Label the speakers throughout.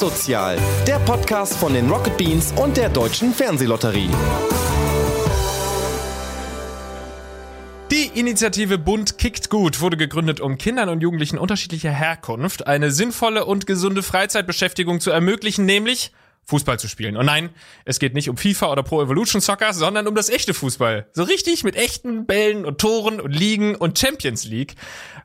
Speaker 1: Was Sozial, der Podcast von den Rocket Beans und der Deutschen Fernsehlotterie.
Speaker 2: Die Initiative Bund kickt gut wurde gegründet, um Kindern und Jugendlichen unterschiedlicher Herkunft eine sinnvolle und gesunde Freizeitbeschäftigung zu ermöglichen, nämlich Fußball zu spielen. Und nein, es geht nicht um FIFA oder Pro Evolution Soccer, sondern um das echte Fußball. So richtig mit echten Bällen und Toren und Ligen und Champions League.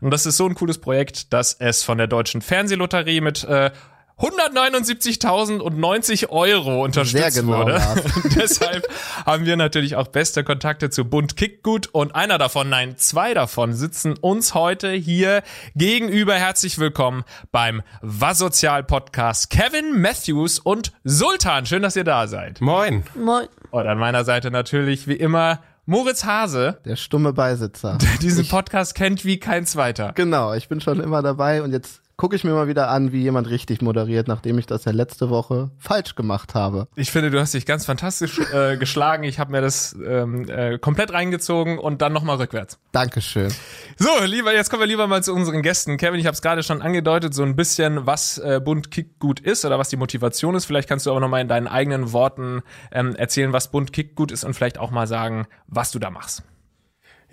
Speaker 2: Und das ist so ein cooles Projekt, dass es von der deutschen Fernsehlotterie mit äh, 179.090 Euro unterstützt
Speaker 3: genau,
Speaker 2: wurde. Deshalb haben wir natürlich auch beste Kontakte zu Bund Kickgut und einer davon, nein, zwei davon sitzen uns heute hier gegenüber. Herzlich willkommen beim Wasozial Podcast Kevin Matthews und Sultan. Schön, dass ihr da seid.
Speaker 4: Moin.
Speaker 5: Moin.
Speaker 2: Und an meiner Seite natürlich wie immer Moritz Hase,
Speaker 3: Der stumme Beisitzer.
Speaker 2: der diesen Podcast kennt wie kein zweiter.
Speaker 3: Genau, ich bin schon immer dabei und jetzt gucke ich mir mal wieder an, wie jemand richtig moderiert, nachdem ich das ja letzte Woche falsch gemacht habe.
Speaker 2: Ich finde, du hast dich ganz fantastisch äh, geschlagen. Ich habe mir das ähm, äh, komplett reingezogen und dann nochmal rückwärts.
Speaker 3: Dankeschön.
Speaker 2: So, lieber, jetzt kommen wir lieber mal zu unseren Gästen. Kevin, ich habe es gerade schon angedeutet, so ein bisschen, was äh, Bund Kick gut ist oder was die Motivation ist. Vielleicht kannst du aber nochmal in deinen eigenen Worten ähm, erzählen, was Bund Kick gut ist und vielleicht auch mal sagen, was du da machst.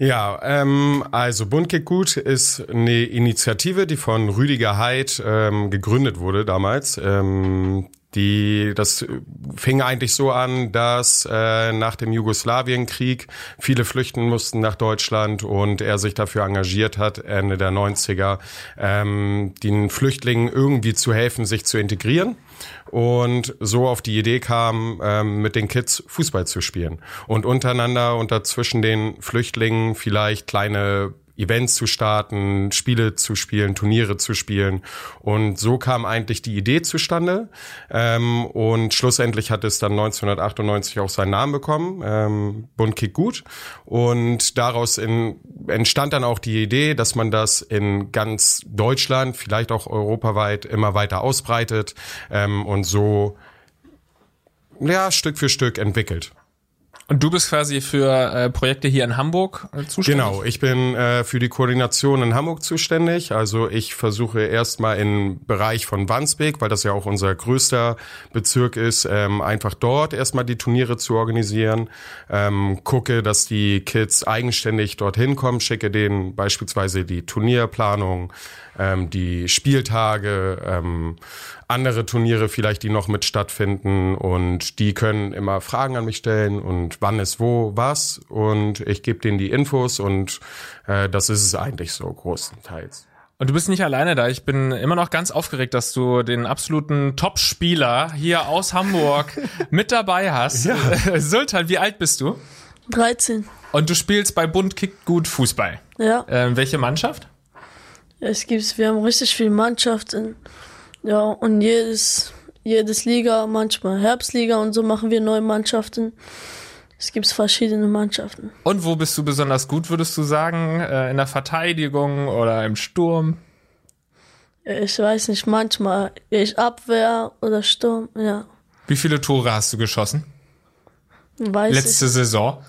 Speaker 4: Ja, ähm, also Bund geht gut ist eine Initiative, die von Rüdiger Heid ähm, gegründet wurde damals. Ähm, die, das fing eigentlich so an, dass äh, nach dem Jugoslawienkrieg viele flüchten mussten nach Deutschland und er sich dafür engagiert hat, Ende der 90er, ähm, den Flüchtlingen irgendwie zu helfen, sich zu integrieren und so auf die Idee kam, ähm, mit den Kids Fußball zu spielen. Und untereinander und dazwischen den Flüchtlingen vielleicht kleine Events zu starten, Spiele zu spielen, Turniere zu spielen. Und so kam eigentlich die Idee zustande. Ähm, und schlussendlich hat es dann 1998 auch seinen Namen bekommen, ähm, Bund Kick Gut. Und daraus in, entstand dann auch die Idee, dass man das in ganz Deutschland, vielleicht auch europaweit, immer weiter ausbreitet ähm, und so ja, Stück für Stück entwickelt.
Speaker 2: Und du bist quasi für äh, Projekte hier in Hamburg äh, zuständig?
Speaker 4: Genau, ich bin äh, für die Koordination in Hamburg zuständig. Also ich versuche erstmal im Bereich von Wandsbek, weil das ja auch unser größter Bezirk ist, ähm, einfach dort erstmal die Turniere zu organisieren. Ähm, gucke, dass die Kids eigenständig dorthin kommen, schicke denen beispielsweise die Turnierplanung, ähm, die Spieltage, ähm, andere Turniere vielleicht, die noch mit stattfinden und die können immer Fragen an mich stellen und wann ist wo was und ich gebe denen die Infos und äh, das ist es eigentlich so großenteils.
Speaker 2: Und du bist nicht alleine da. Ich bin immer noch ganz aufgeregt, dass du den absoluten Top-Spieler hier aus Hamburg mit dabei hast. Ja. Sultan, wie alt bist du?
Speaker 5: 13.
Speaker 2: Und du spielst bei Bund Kick gut Fußball.
Speaker 5: Ja.
Speaker 2: Ähm, welche Mannschaft?
Speaker 5: Es gibt, wir haben richtig viele Mannschaften. Ja, und jedes, jedes Liga, manchmal Herbstliga und so machen wir neue Mannschaften. Es gibt verschiedene Mannschaften.
Speaker 2: Und wo bist du besonders gut, würdest du sagen? Äh, in der Verteidigung oder im Sturm?
Speaker 5: Ich weiß nicht, manchmal ich Abwehr oder Sturm, ja.
Speaker 2: Wie viele Tore hast du geschossen?
Speaker 5: Weiß
Speaker 2: Letzte
Speaker 5: ich.
Speaker 2: Saison?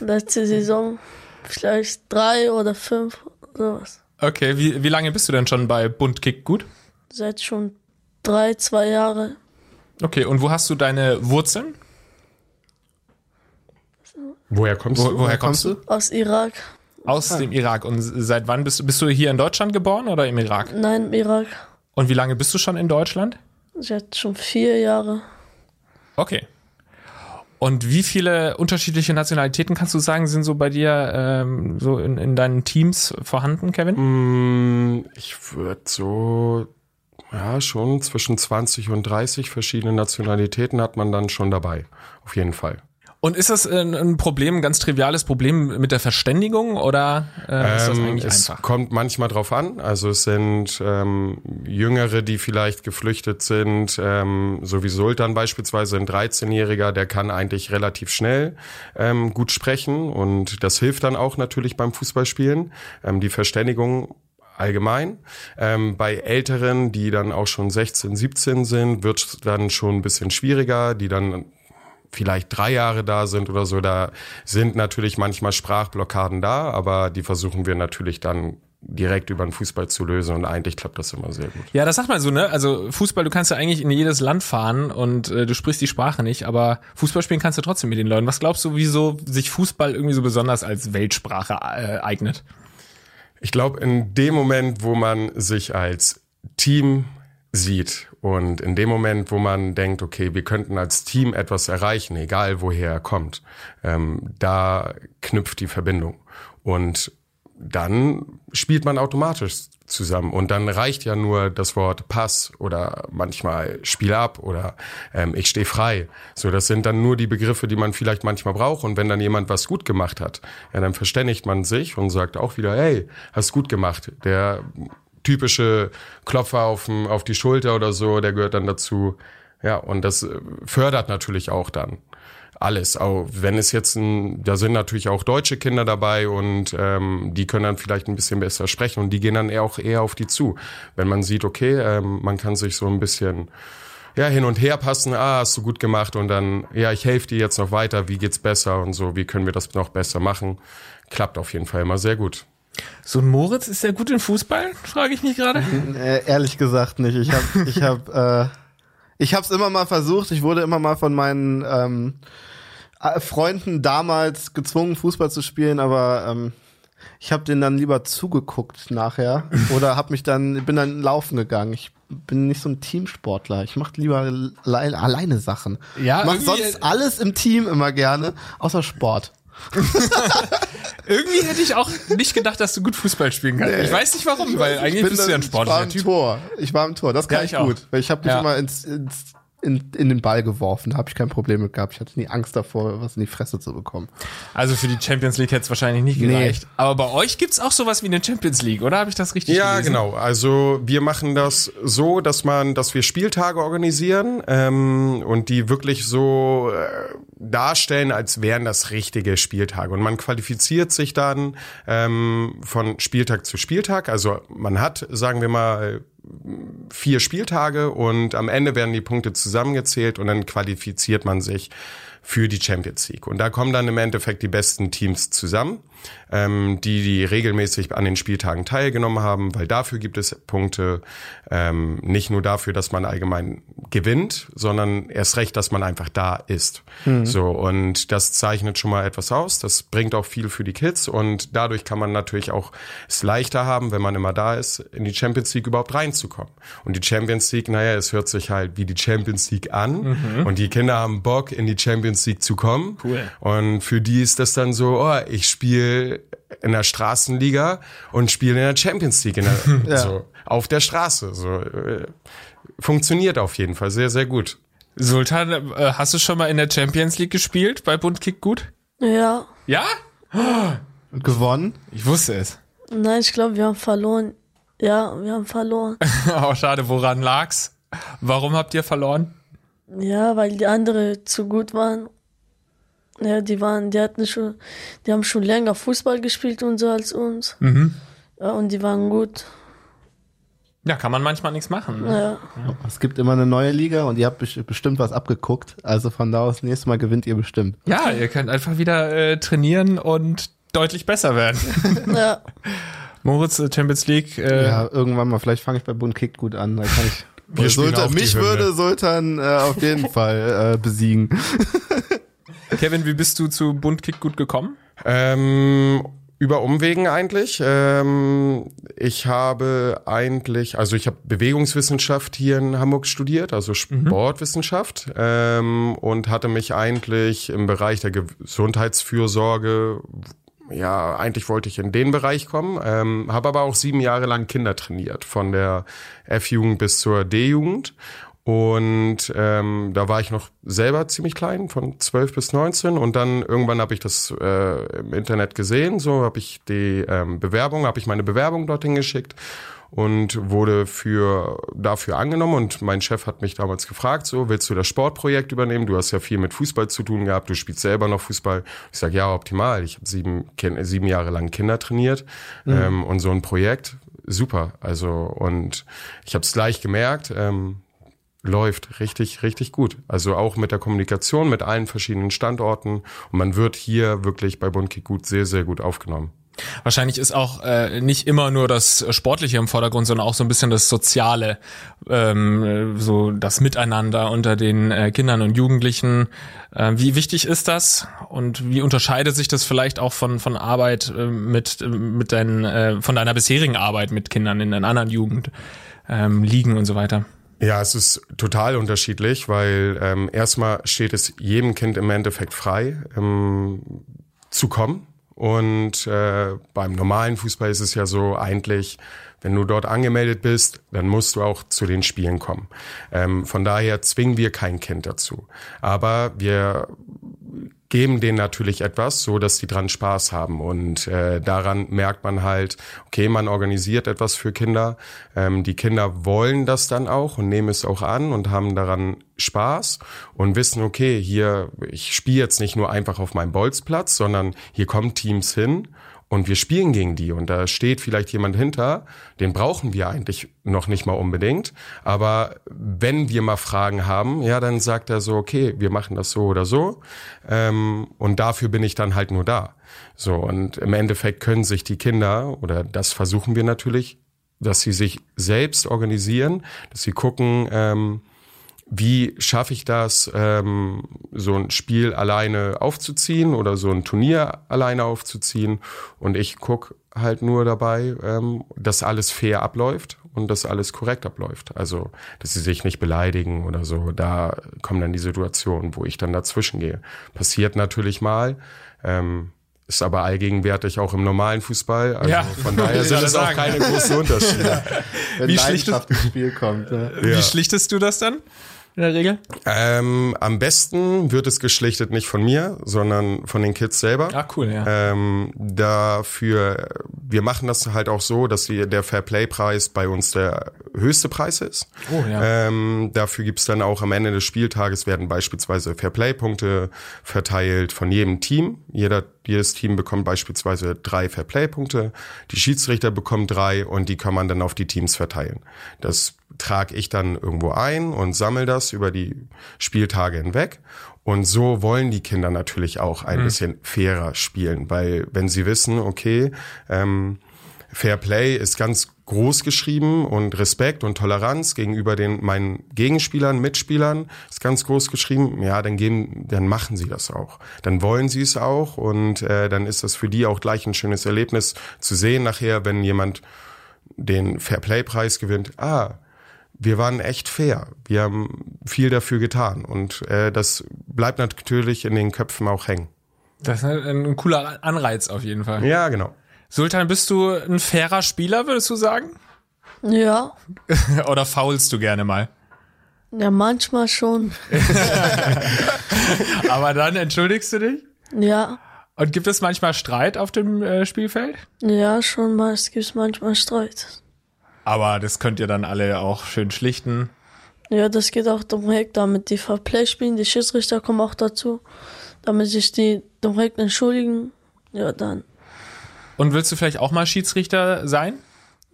Speaker 5: Letzte Saison vielleicht drei oder fünf, sowas.
Speaker 2: Okay, wie, wie lange bist du denn schon bei Bund Kick gut?
Speaker 5: Seit schon drei, zwei Jahre.
Speaker 2: Okay, und wo hast du deine Wurzeln?
Speaker 4: Woher kommst
Speaker 2: Wo,
Speaker 4: du?
Speaker 2: woher kommst du?
Speaker 5: Aus Irak.
Speaker 2: Aus dem Irak. Und seit wann bist du? Bist du hier in Deutschland geboren oder im Irak?
Speaker 5: Nein, im Irak.
Speaker 2: Und wie lange bist du schon in Deutschland?
Speaker 5: Seit schon vier Jahre.
Speaker 2: Okay. Und wie viele unterschiedliche Nationalitäten kannst du sagen, sind so bei dir ähm, so in, in deinen Teams vorhanden, Kevin?
Speaker 4: Mm, Ich würde so, ja, schon zwischen 20 und 30 verschiedene Nationalitäten hat man dann schon dabei. Auf jeden Fall.
Speaker 2: Und ist das ein, Problem, ein ganz triviales Problem mit der Verständigung oder äh, ist das
Speaker 4: Ähm,
Speaker 2: eigentlich
Speaker 4: es
Speaker 2: einfach?
Speaker 4: kommt manchmal drauf an. Also es sind ähm, Jüngere, die vielleicht geflüchtet sind, ähm, so wie Sultan beispielsweise, ein 13-Jähriger, der kann eigentlich relativ schnell ähm, gut sprechen und das hilft dann auch natürlich beim Fußballspielen. Ähm, die Verständigung allgemein. Ähm, bei Älteren, die dann auch schon 16, 17 sind, wird es dann schon ein bisschen schwieriger, die dann vielleicht drei Jahre da sind oder so, da sind natürlich manchmal Sprachblockaden da, aber die versuchen wir natürlich dann direkt über den Fußball zu lösen und eigentlich klappt das immer sehr gut.
Speaker 2: Ja, das sagt man so, ne? Also Fußball, du kannst ja eigentlich in jedes Land fahren und äh, du sprichst die Sprache nicht, aber Fußball spielen kannst du trotzdem mit den Leuten. Was glaubst du, wieso sich Fußball irgendwie so besonders als Weltsprache äh, eignet?
Speaker 4: Ich glaube, in dem Moment, wo man sich als Team sieht und in dem Moment, wo man denkt, okay, wir könnten als Team etwas erreichen, egal woher er kommt, ähm, da knüpft die Verbindung. Und dann spielt man automatisch zusammen. Und dann reicht ja nur das Wort Pass oder manchmal Spiel ab oder ähm, ich stehe frei. So, das sind dann nur die Begriffe, die man vielleicht manchmal braucht. Und wenn dann jemand was gut gemacht hat, ja, dann verständigt man sich und sagt auch wieder, hey, hast gut gemacht. Der typische Klopfer auf, auf die Schulter oder so, der gehört dann dazu. Ja, und das fördert natürlich auch dann alles. Auch wenn es jetzt ein, da sind natürlich auch deutsche Kinder dabei und ähm, die können dann vielleicht ein bisschen besser sprechen und die gehen dann eher auch eher auf die zu. Wenn man sieht, okay, ähm, man kann sich so ein bisschen ja, hin und her passen, ah, hast du gut gemacht und dann, ja, ich helfe dir jetzt noch weiter, wie geht's besser und so, wie können wir das noch besser machen. Klappt auf jeden Fall immer sehr gut.
Speaker 2: So ein Moritz ist der gut in Fußball, frage ich mich gerade.
Speaker 3: Äh, ehrlich gesagt nicht. Ich habe ich hab, äh, ich hab's immer mal versucht. Ich wurde immer mal von meinen ähm, äh, Freunden damals gezwungen, Fußball zu spielen, aber ähm, ich habe denen dann lieber zugeguckt nachher oder hab mich dann bin dann laufen gegangen. Ich bin nicht so ein Teamsportler. Ich mache lieber alleine, Sachen.
Speaker 2: Ja,
Speaker 3: ich mach sonst alles im Team immer gerne, außer Sport.
Speaker 2: Irgendwie hätte ich auch nicht gedacht, dass du gut Fußball spielen kannst. Ich weiß nicht warum, weil
Speaker 3: Ich
Speaker 2: eigentlich bist du ja ein
Speaker 3: dann- Ich war
Speaker 2: Typ.
Speaker 3: Tor. Ich war im Tor. Das kann
Speaker 2: Ja,
Speaker 3: ich,
Speaker 2: ich
Speaker 3: gut. Weil ich habe mich
Speaker 2: Ja.
Speaker 3: immer ins, ins, in, in den Ball geworfen. Da habe ich kein Problem mit gehabt. Ich hatte nie Angst davor, was in die Fresse zu bekommen.
Speaker 2: Also für die Champions League hätte es wahrscheinlich nicht
Speaker 3: Nee.
Speaker 2: gereicht. Aber bei euch gibt's auch sowas wie eine Champions League, oder? Habe ich das richtig
Speaker 4: Ja,
Speaker 2: gelesen?
Speaker 4: genau. Also wir machen das so, dass man, dass wir Spieltage organisieren ähm, und die wirklich so äh, darstellen, als wären das richtige Spieltage. Und man qualifiziert sich dann ähm, von Spieltag zu Spieltag. Also man hat, sagen wir mal, vier Spieltage und am Ende werden die Punkte zusammengezählt und dann qualifiziert man sich für die Champions League. Und da kommen dann im Endeffekt die besten Teams zusammen, ähm, die, die regelmäßig an den Spieltagen teilgenommen haben, weil dafür gibt es Punkte, ähm, nicht nur dafür, dass man allgemein gewinnt, sondern erst recht, dass man einfach da ist. So, und das zeichnet schon mal etwas aus. Das bringt auch viel für die Kids und dadurch kann man natürlich auch es leichter haben, wenn man immer da ist, in die Champions League überhaupt reinzukommen. Und die Champions League, naja, es hört sich halt wie die Champions League an und die Kinder haben Bock, in die Champions League zu kommen.
Speaker 2: Cool.
Speaker 4: Und für die ist das dann so, oh, ich spiele in der Straßenliga und spiele in der Champions League in der,
Speaker 3: Ja.
Speaker 4: so, auf der Straße. So, äh, funktioniert auf jeden Fall sehr, sehr gut.
Speaker 2: Sultan, äh, hast du schon mal in der Champions League gespielt bei Bund Kick gut?
Speaker 5: Ja.
Speaker 2: Ja?
Speaker 3: Und gewonnen?
Speaker 2: Ich wusste es.
Speaker 5: Nein, ich glaube, wir haben verloren. Ja, wir haben verloren.
Speaker 2: oh, schade, woran lag's? Warum habt ihr verloren?
Speaker 5: Ja, weil die anderen zu gut waren. Ja, die waren, die hatten schon, die haben schon länger Fußball gespielt und so als uns. Ja, und die waren gut.
Speaker 2: Ja, kann man manchmal nichts machen. Ne?
Speaker 5: Ja.
Speaker 3: Es gibt immer eine neue Liga und ihr habt bes- bestimmt was abgeguckt. Also von da aus, nächstes Mal gewinnt ihr bestimmt.
Speaker 2: Ja, ihr könnt einfach wieder äh, trainieren und deutlich besser werden.
Speaker 5: Ja.
Speaker 2: Moritz, äh, Champions League, äh,
Speaker 3: Ja, irgendwann mal, vielleicht fange ich bei Bund Kick gut an. Dann kann ich. Sultan, mich
Speaker 4: Hymne.
Speaker 3: würde Sultan äh, auf jeden Fall äh, besiegen.
Speaker 2: Kevin, wie bist du zu Bund Kick gut gekommen?
Speaker 4: Ähm, über Umwegen eigentlich. Ähm, ich habe eigentlich, also ich habe Bewegungswissenschaft hier in Hamburg studiert, also Sportwissenschaft, ähm, und hatte mich eigentlich im Bereich der Gesundheitsfürsorge ja, eigentlich wollte ich in den Bereich kommen, ähm, habe aber auch sieben Jahre lang Kinder trainiert, von der F-Jugend bis zur D-Jugend. Und ähm, da war ich noch selber ziemlich klein, von 12 bis 19. Und dann irgendwann habe ich das äh, im Internet gesehen, so habe ich die ähm, Bewerbung, habe ich meine Bewerbung dorthin geschickt und wurde für dafür angenommen und mein Chef hat mich damals gefragt, so willst du das Sportprojekt übernehmen? Du hast ja viel mit Fußball zu tun gehabt, du spielst selber noch Fußball. Ich sage ja optimal. Ich habe sieben sieben Jahre lang Kinder trainiert ähm, und so ein Projekt super. Also und ich habe es gleich gemerkt. Ähm, läuft richtig, richtig gut. Also auch mit der Kommunikation mit allen verschiedenen Standorten. Und man wird hier wirklich bei Bundkick gut sehr, sehr gut aufgenommen.
Speaker 2: Wahrscheinlich ist auch äh, nicht immer nur das Sportliche im Vordergrund, sondern auch so ein bisschen das Soziale, ähm, so das Miteinander unter den äh, Kindern und Jugendlichen. Äh, wie wichtig ist das und wie unterscheidet sich das vielleicht auch von von Arbeit äh, mit mit deinen äh, von deiner bisherigen Arbeit mit Kindern in einer anderen Jugend ähm, liegen und so weiter?
Speaker 4: Ja, es ist total unterschiedlich, weil ähm, erstmal steht es jedem Kind im Endeffekt frei, ähm, zu kommen und äh, beim normalen Fußball ist es ja so eigentlich, wenn du dort angemeldet bist, dann musst du auch zu den Spielen kommen. Ähm, von daher zwingen wir kein Kind dazu. Aber wir geben denen natürlich etwas, so dass die dran Spaß haben. Und äh, daran merkt man halt, okay, man organisiert etwas für Kinder. Ähm, die Kinder wollen das dann auch und nehmen es auch an und haben daran Spaß und wissen, okay, hier, ich spiele jetzt nicht nur einfach auf meinem Bolzplatz, sondern hier kommen Teams hin und wir spielen gegen die. Und da steht vielleicht jemand hinter, den brauchen wir eigentlich noch nicht mal unbedingt, aber wenn wir mal Fragen haben, ja, dann sagt er so, okay, wir machen das so oder so. Ähm, und dafür bin ich dann halt nur da. So und im Endeffekt können sich die Kinder oder das versuchen wir natürlich, dass sie sich selbst organisieren, dass sie gucken, ähm, wie schaffe ich das, ähm, so ein Spiel alleine aufzuziehen oder so ein Turnier alleine aufzuziehen. Und ich guck halt nur dabei, ähm, dass alles fair abläuft und dass alles korrekt abläuft. Also, dass sie sich nicht beleidigen oder so. Da kommen dann die Situationen, wo ich dann dazwischen gehe. Passiert natürlich mal. Ähm, ist aber allgegenwärtig auch im normalen Fußball. Also
Speaker 2: Ja.
Speaker 4: von daher sind es auch keine großen Unterschiede.
Speaker 3: Wenn
Speaker 2: Wie
Speaker 3: Leidenschaft ins Spiel kommt. Ja.
Speaker 2: Wie schlichtest du das dann in der Regel?
Speaker 4: Ähm, am besten wird es geschlichtet nicht von mir, sondern von den Kids selber.
Speaker 2: Ah, cool, ja.
Speaker 4: Ähm, dafür, wir machen das halt auch so, dass wir, der Fairplay-Preis bei uns der höchste Preis ist.
Speaker 2: Oh, ja.
Speaker 4: Ähm, dafür gibt's dann auch am Ende des Spieltages werden beispielsweise Fairplay-Punkte verteilt von jedem Team. Jeder, jedes Team bekommt beispielsweise drei Fairplay-Punkte. Die Schiedsrichter bekommen drei und die kann man dann auf die Teams verteilen. Das trage ich dann irgendwo ein und sammle das über die Spieltage hinweg. Und so wollen die Kinder natürlich auch ein bisschen fairer spielen, weil wenn sie wissen, okay, ähm, Fair Play ist ganz groß geschrieben und Respekt und Toleranz gegenüber den meinen Gegenspielern, Mitspielern ist ganz groß geschrieben. Ja, dann geben, dann machen sie das auch. Dann wollen sie es auch und äh, dann ist das für die auch gleich ein schönes Erlebnis zu sehen nachher, wenn jemand den Fair Play Preis gewinnt. Ah, wir waren echt fair. Wir haben viel dafür getan und äh, das bleibt natürlich in den Köpfen auch hängen.
Speaker 2: Das ist ein, ein cooler Anreiz auf jeden Fall.
Speaker 4: Ja, genau.
Speaker 2: Sultan, bist du ein fairer Spieler, würdest du sagen?
Speaker 5: Ja,
Speaker 2: Oder faulst du gerne mal?
Speaker 5: ja, manchmal schon.
Speaker 2: Aber dann entschuldigst du dich?
Speaker 5: Ja,
Speaker 2: Und gibt es manchmal Streit auf dem äh, Spielfeld?
Speaker 5: ja, schon mal. Es gibt manchmal Streit.
Speaker 2: Aber das könnt ihr dann alle auch schön schlichten.
Speaker 5: Ja, das geht auch direkt, damit die Fairplay spielen. Die Schiedsrichter kommen auch dazu, damit sich die direkt entschuldigen. Ja, dann.
Speaker 2: Und willst du vielleicht auch mal Schiedsrichter sein?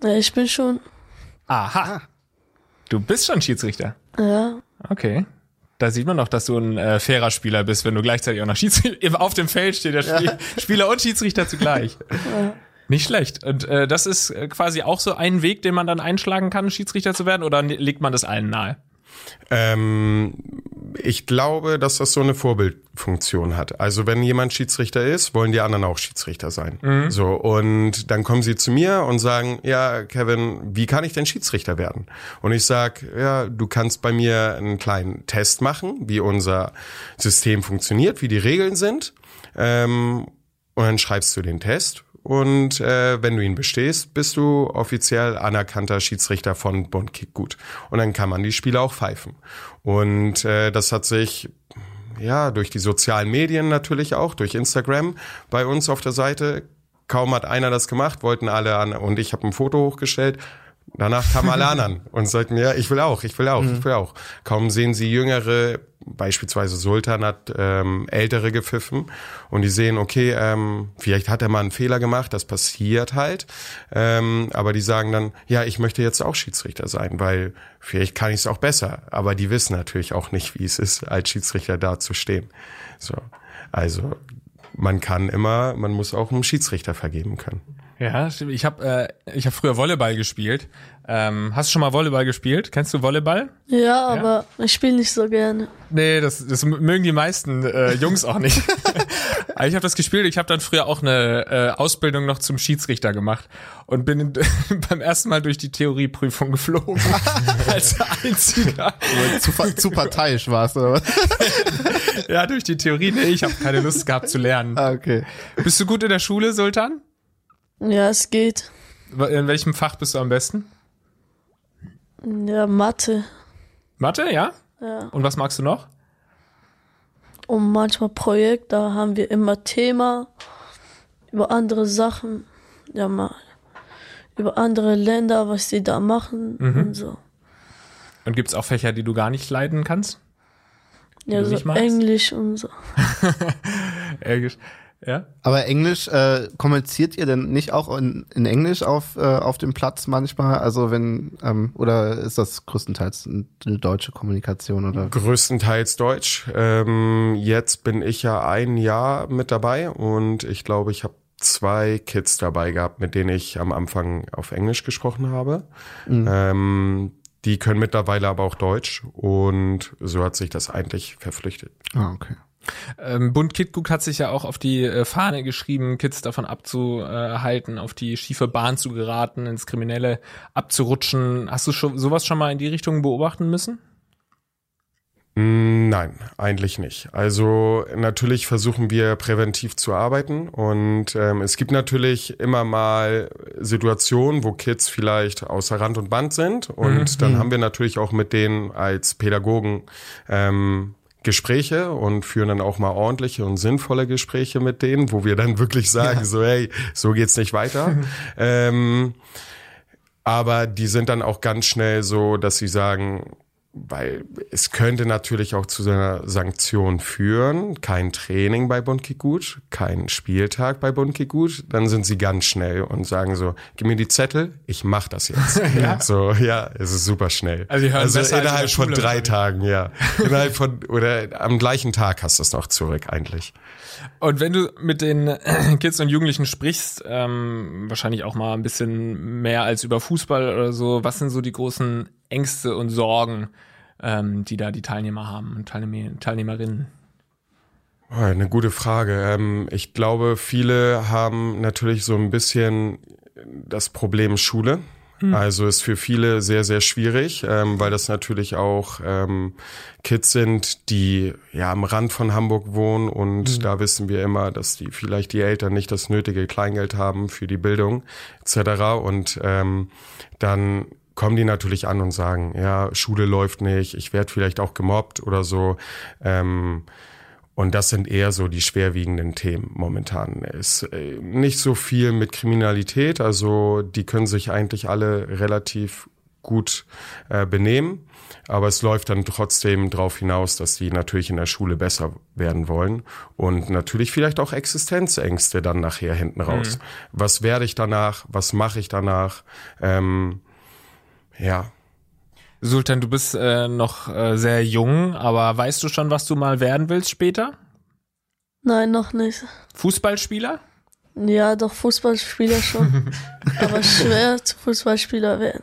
Speaker 5: Ja, ich bin schon.
Speaker 2: Aha. Du bist schon Schiedsrichter.
Speaker 5: Ja,
Speaker 2: Okay. Da sieht man doch, dass du ein äh, fairer Spieler bist, wenn du gleichzeitig auch noch Schiedsrichter auf dem Feld steht, der Spiel, Spieler und Schiedsrichter zugleich. Nicht schlecht. Und äh, das ist äh, quasi auch so ein Weg, den man dann einschlagen kann, Schiedsrichter zu werden, oder legt man das allen nahe?
Speaker 4: Ähm, ich glaube, dass das so eine Vorbildfunktion hat. Also wenn jemand Schiedsrichter ist, wollen die anderen auch Schiedsrichter sein. So und dann kommen sie zu mir und sagen, ja, Kevin, wie kann ich denn Schiedsrichter werden? Und ich sag, ja, du kannst bei mir einen kleinen Test machen, wie unser System funktioniert, wie die Regeln sind. Ähm, und dann schreibst du den Test und äh, wenn du ihn bestehst, bist du offiziell anerkannter Schiedsrichter von Bund Kickgut. Und dann kann man die Spiele auch pfeifen. Und äh, das hat sich ja durch die sozialen Medien natürlich auch, durch Instagram bei uns auf der Seite. Kaum hat einer das gemacht, wollten alle an und ich habe ein Foto hochgestellt. Danach kamen alle anderen und sagten, ja, ich will auch, ich will auch, ich will auch. Kaum sehen sie Jüngere, beispielsweise Sultan hat ähm, Ältere gepfiffen und die sehen, okay, ähm, vielleicht hat er mal einen Fehler gemacht, das passiert halt. Ähm, aber die sagen dann, ja, ich möchte jetzt auch Schiedsrichter sein, weil vielleicht kann ich es auch besser. Aber die wissen natürlich auch nicht, wie es ist, als Schiedsrichter da zu stehen. So, also man kann immer, man muss auch einen Schiedsrichter vergeben können.
Speaker 2: Ja, stimmt. ich habe äh, ich hab früher Volleyball gespielt. Ähm, hast du schon mal Volleyball gespielt? Kennst du Volleyball?
Speaker 5: Ja, aber ich spiele nicht so gerne.
Speaker 2: Nee, das, das mögen die meisten äh, Jungs auch nicht. Aber ich habe das gespielt. Ich habe dann früher auch eine äh, Ausbildung noch zum Schiedsrichter gemacht und bin in, beim ersten Mal durch die Theorieprüfung geflogen als einziger.
Speaker 3: zu, zu parteiisch warst oder was?
Speaker 2: Ja, durch die Theorie. Nee, ich habe keine Lust gehabt zu lernen.
Speaker 3: Ah, okay.
Speaker 2: Bist du gut in der Schule, Sultan?
Speaker 5: Ja, es geht.
Speaker 2: In welchem Fach bist du am besten?
Speaker 5: Ja, Mathe.
Speaker 2: Mathe, ja?
Speaker 5: Ja.
Speaker 2: Und was magst du noch?
Speaker 5: Und manchmal Projekt, da haben wir immer Thema über andere Sachen. Ja, mal über andere Länder, was sie da machen und so.
Speaker 2: Und gibt's auch Fächer, die du gar nicht leiden kannst?
Speaker 5: Ja, so? Englisch und so.
Speaker 2: Englisch. Ja?
Speaker 3: Aber Englisch, äh, kommuniziert ihr denn nicht auch in, in Englisch auf, äh, auf dem Platz manchmal? Also wenn, ähm, oder ist das größtenteils eine deutsche Kommunikation oder?
Speaker 4: Größtenteils Deutsch. Ähm, jetzt bin ich ja ein Jahr mit dabei und ich glaube, ich habe zwei Kids dabei gehabt, mit denen ich am Anfang auf Englisch gesprochen habe. Ähm, die können mittlerweile aber auch Deutsch und so hat sich das eigentlich verpflichtet.
Speaker 3: Ah, okay.
Speaker 2: Ähm, Bund Kitguk hat sich ja auch auf die äh, Fahne geschrieben, Kids davon abzuhalten, auf die schiefe Bahn zu geraten, ins Kriminelle abzurutschen. Hast du schon, sowas schon mal in die Richtung beobachten müssen?
Speaker 4: Mm, Nein, eigentlich nicht. Also natürlich versuchen wir präventiv zu arbeiten und ähm, es gibt natürlich immer mal Situationen, wo Kids vielleicht außer Rand und Band sind und dann haben wir natürlich auch mit denen als Pädagogen ähm, Gespräche und führen dann auch mal ordentliche und sinnvolle Gespräche mit denen, wo wir dann wirklich sagen, so hey, so geht's nicht weiter. ähm, aber die sind dann auch ganz schnell so, dass sie sagen, weil es könnte natürlich auch zu so einer Sanktion führen. Kein Training bei Bundkickgut, kein Spieltag bei Bundkickgut. Dann sind sie ganz schnell und sagen so, gib mir die Zettel, ich mach das jetzt. ja. So, ja, es ist super schnell.
Speaker 2: Also hören besser als in
Speaker 4: innerhalb von drei? Tagen, ja. innerhalb von, oder am gleichen Tag hast du es noch zurück eigentlich.
Speaker 2: Und wenn du mit den Kids und Jugendlichen sprichst, ähm, wahrscheinlich auch mal ein bisschen mehr als über Fußball oder so, was sind so die großen Ängste und Sorgen, ähm, die da die Teilnehmer haben und Teilnehmer, Teilnehmerinnen?
Speaker 4: Oh, Eine gute Frage. Ähm, ich glaube, viele haben natürlich so ein bisschen das Problem Schule. Also ist für viele sehr, sehr schwierig, ähm, weil das natürlich auch ähm, Kids sind, die ja am Rand von Hamburg wohnen und da wissen wir immer, dass die vielleicht die Eltern nicht das nötige Kleingeld haben für die Bildung etc. Und ähm, dann kommen die natürlich an und sagen, ja, Schule läuft nicht, ich werde vielleicht auch gemobbt oder so. Ähm, und das sind eher so die schwerwiegenden Themen momentan. Es ist äh, nicht so viel mit Kriminalität, also die können sich eigentlich alle relativ gut äh, benehmen, aber es läuft dann trotzdem darauf hinaus, dass die natürlich in der Schule besser werden wollen und natürlich vielleicht auch Existenzängste dann nachher hinten raus. Was werde ich danach? Was mache ich danach? Ähm, ja,
Speaker 2: Sultan, du bist äh, noch äh, sehr jung, aber weißt du schon, was du mal werden willst später?
Speaker 5: Nein, noch nicht.
Speaker 2: Fußballspieler?
Speaker 5: Ja, doch Fußballspieler schon. aber schwer zu Fußballspieler werden.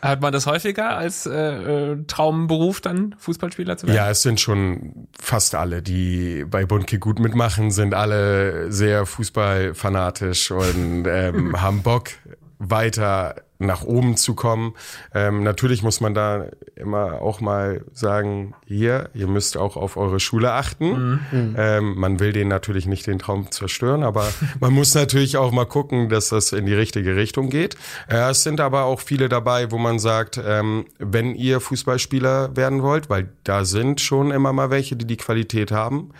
Speaker 2: Hat man das häufiger als äh, äh, Traumberuf dann Fußballspieler zu werden?
Speaker 4: Ja, es sind schon fast alle, die bei Bundke gut mitmachen, sind alle sehr fußballfanatisch und ähm, haben Bock weiter nach oben zu kommen. Ähm, natürlich muss man da immer auch mal sagen, hier, ihr müsst auch auf eure Schule achten. Ähm, man will denen natürlich nicht den Traum zerstören, aber man muss natürlich auch mal gucken, dass das in die richtige Richtung geht. Äh, es sind aber auch viele dabei, wo man sagt, ähm, wenn ihr Fußballspieler werden wollt, weil da sind schon immer mal welche, die die Qualität haben,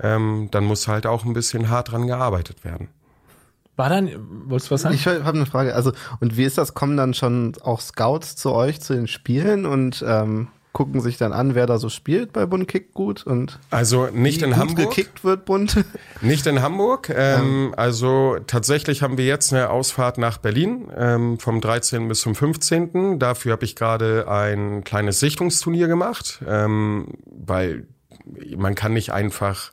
Speaker 4: ähm, dann muss halt auch ein bisschen hart dran gearbeitet werden.
Speaker 2: War dann, wolltest du was sagen?
Speaker 3: Ich habe eine Frage. Also, und wie ist das? Kommen dann schon auch Scouts zu euch zu den Spielen und ähm, gucken sich dann an, wer da so spielt bei Bund Kick gut und
Speaker 4: Also nicht
Speaker 3: wie
Speaker 4: in
Speaker 3: gut
Speaker 4: Hamburg.
Speaker 3: gekickt wird bunt.
Speaker 4: Nicht in Hamburg. Ähm, Also tatsächlich haben wir jetzt eine Ausfahrt nach Berlin ähm, vom 13. bis zum 15. Dafür habe ich gerade ein kleines Sichtungsturnier gemacht, ähm, weil man kann nicht einfach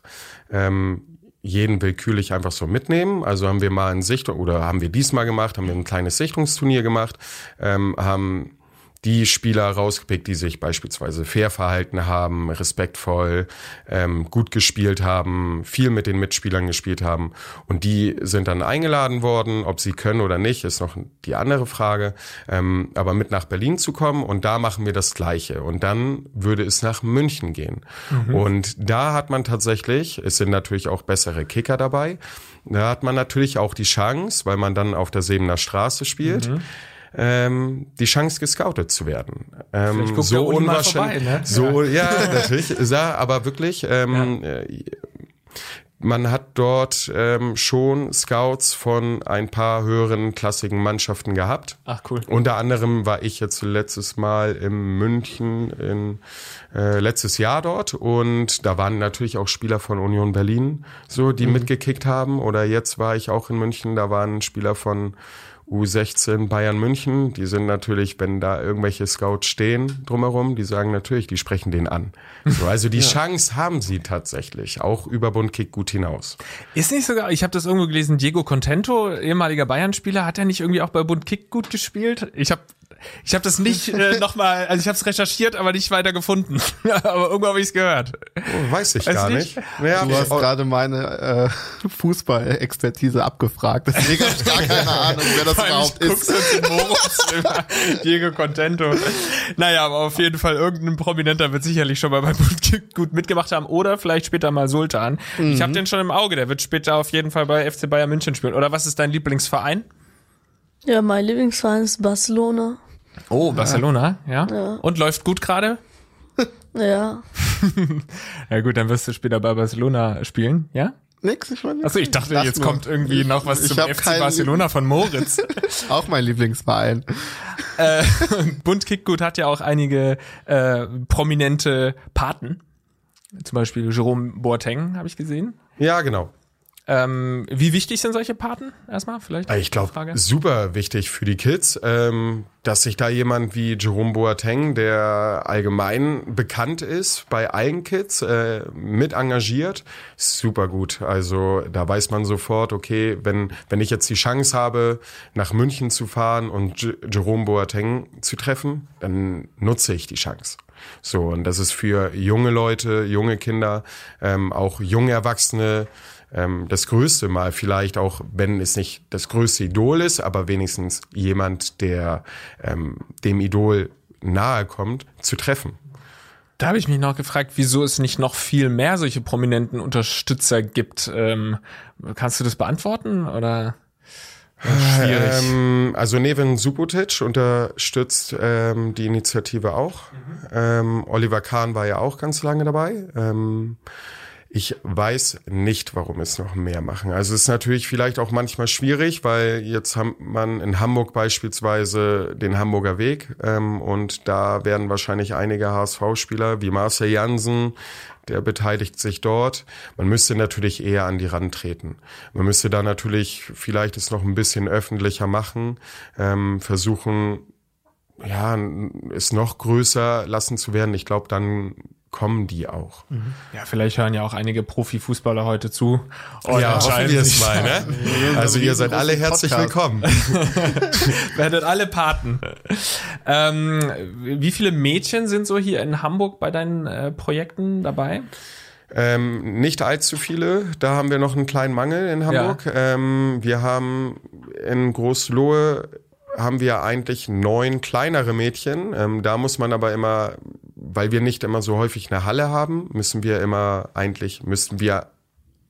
Speaker 4: ähm, jeden willkürlich einfach so mitnehmen. Also haben wir mal ein Sichtung oder haben wir diesmal gemacht, haben wir ein kleines Sichtungsturnier gemacht, ähm, haben die Spieler rausgepickt, die sich beispielsweise fair verhalten haben, respektvoll, ähm, gut gespielt haben, viel mit den Mitspielern gespielt haben. Und die sind dann eingeladen worden. Ob sie können oder nicht, ist noch die andere Frage. Ähm, aber mit nach Berlin zu kommen und da machen wir das Gleiche. Und dann würde es nach München gehen. Mhm. Und da hat man tatsächlich, es sind natürlich auch bessere Kicker dabei, da hat man natürlich auch die Chance, weil man dann auf der Sebener Straße spielt. Mhm ähm, die Chance gescoutet zu werden. Ähm, so unwahrscheinlich. Vorbei, ne? So ja, ja natürlich. Ja, aber wirklich. Ähm, ja. Äh, man hat dort ähm, schon Scouts von ein paar höheren klassigen Mannschaften gehabt.
Speaker 2: Ach cool.
Speaker 4: Unter anderem war ich jetzt letztes Mal in München in äh, letztes Jahr dort und da waren natürlich auch Spieler von Union Berlin, so die mhm. mitgekickt haben. Oder jetzt war ich auch in München, da waren Spieler von U16 Bayern München, die sind natürlich, wenn da irgendwelche Scouts stehen drumherum, die sagen natürlich, die sprechen den an. So, also die ja. Chance haben sie tatsächlich, auch über Bundkick gut hinaus.
Speaker 2: Ist nicht sogar, ich habe das irgendwo gelesen, Diego Contento, ehemaliger Bayern-Spieler, hat er nicht irgendwie auch bei Bundkick gut gespielt? Ich habe ich habe das nicht äh, nochmal, also ich habe es recherchiert, aber nicht weiter gefunden. aber irgendwo habe ich es gehört.
Speaker 4: Oh, weiß ich weiß gar nicht. nicht.
Speaker 3: Du hast gerade meine äh, Fußball-Expertise abgefragt, deswegen habe ich gar keine Ahnung, wer das überhaupt ist.
Speaker 2: Diego Contento. Naja, aber auf jeden Fall irgendein Prominenter wird sicherlich schon mal bei gut mitgemacht haben oder vielleicht später mal Sultan. Mhm. Ich habe den schon im Auge, der wird später auf jeden Fall bei FC Bayern München spielen. Oder was ist dein Lieblingsverein?
Speaker 5: Ja, mein Lieblingsverein ist Barcelona.
Speaker 2: Oh, Barcelona, ja. ja. Und läuft gut gerade?
Speaker 5: ja.
Speaker 2: ja gut, dann wirst du später bei Barcelona spielen, ja?
Speaker 3: Nix, ich meine.
Speaker 2: Achso, ich dachte, Lass jetzt nur. kommt irgendwie noch was zum FC Barcelona von Moritz.
Speaker 3: auch mein Lieblingsverein.
Speaker 2: äh, Bund Kickgut hat ja auch einige äh, prominente Paten. Zum Beispiel Jerome Boateng, habe ich gesehen.
Speaker 4: Ja, genau.
Speaker 2: Ähm, wie wichtig sind solche Paten erstmal vielleicht?
Speaker 4: Ich glaube, super wichtig für die Kids, ähm, dass sich da jemand wie Jerome Boateng, der allgemein bekannt ist bei allen Kids, äh, mit engagiert, super gut. Also da weiß man sofort, okay, wenn wenn ich jetzt die Chance habe, nach München zu fahren und J Jerome Boateng zu treffen, dann nutze ich die Chance. So und das ist für junge Leute, junge Kinder, ähm, auch junge Erwachsene ähm, das größte Mal vielleicht auch, wenn es nicht das größte Idol ist, aber wenigstens jemand, der ähm, dem Idol nahe kommt, zu treffen.
Speaker 2: Da habe ich mich noch gefragt, wieso es nicht noch viel mehr solche prominenten Unterstützer gibt. Ähm, kannst du das beantworten oder?
Speaker 4: Schwierig. Ähm, also Neven Subotic unterstützt ähm, die Initiative auch. Mhm. Ähm, Oliver Kahn war ja auch ganz lange dabei. Ähm, ich weiß nicht, warum es noch mehr machen. Also es ist natürlich vielleicht auch manchmal schwierig, weil jetzt hat man in Hamburg beispielsweise den Hamburger Weg ähm, und da werden wahrscheinlich einige HSV-Spieler wie Marcel Jansen, der beteiligt sich dort. Man müsste natürlich eher an die Rand treten. Man müsste da natürlich vielleicht es noch ein bisschen öffentlicher machen, ähm, versuchen, ja, es noch größer lassen zu werden. Ich glaube, dann kommen die auch.
Speaker 2: Mhm. Ja, vielleicht hören ja auch einige Profifußballer heute zu.
Speaker 4: Und ja, hoffen wir es mal, ne? Also ihr seid alle herzlich Podcast. willkommen.
Speaker 2: Werdet alle Paten. Ähm, wie viele Mädchen sind so hier in Hamburg bei deinen äh, Projekten dabei?
Speaker 4: Ähm, nicht allzu viele. Da haben wir noch einen kleinen Mangel in Hamburg. Ja. Ähm, wir haben in Großlohe haben wir eigentlich neun kleinere Mädchen. Ähm, da muss man aber immer, weil wir nicht immer so häufig eine Halle haben, müssen wir immer eigentlich, müssten wir